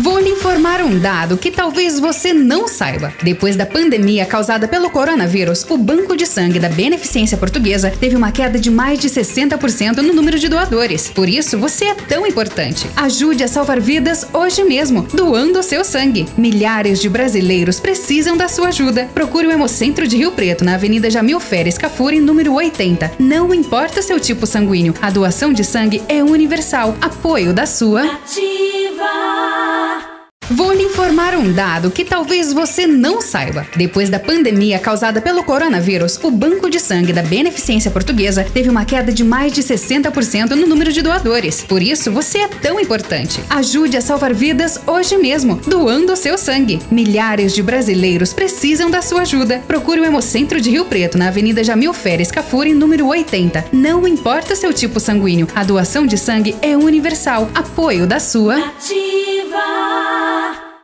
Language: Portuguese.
Vou lhe informar um dado que talvez você não saiba. Depois da pandemia causada pelo coronavírus, o Banco de Sangue da Beneficência Portuguesa teve uma queda de mais de 60% no número de doadores. Por isso, você é tão importante. Ajude a salvar vidas hoje mesmo, doando seu sangue. Milhares de brasileiros precisam da sua ajuda. Procure o Hemocentro de Rio Preto, na Avenida Jamil Feres Cafuri, número 80. Não importa seu tipo sanguíneo, a doação de sangue é universal. Apoio da sua. Ativa. Vou lhe informar um dado que talvez você não saiba. Depois da pandemia causada pelo coronavírus, o Banco de Sangue da Beneficência Portuguesa teve uma queda de mais de 60% no número de doadores. Por isso, você é tão importante. Ajude a salvar vidas hoje mesmo, doando seu sangue. Milhares de brasileiros precisam da sua ajuda. Procure o Hemocentro de Rio Preto, na Avenida Jamil Feres Cafuri, número 80. Não importa seu tipo sanguíneo, a doação de sangue é universal. Apoio da sua. Ativa.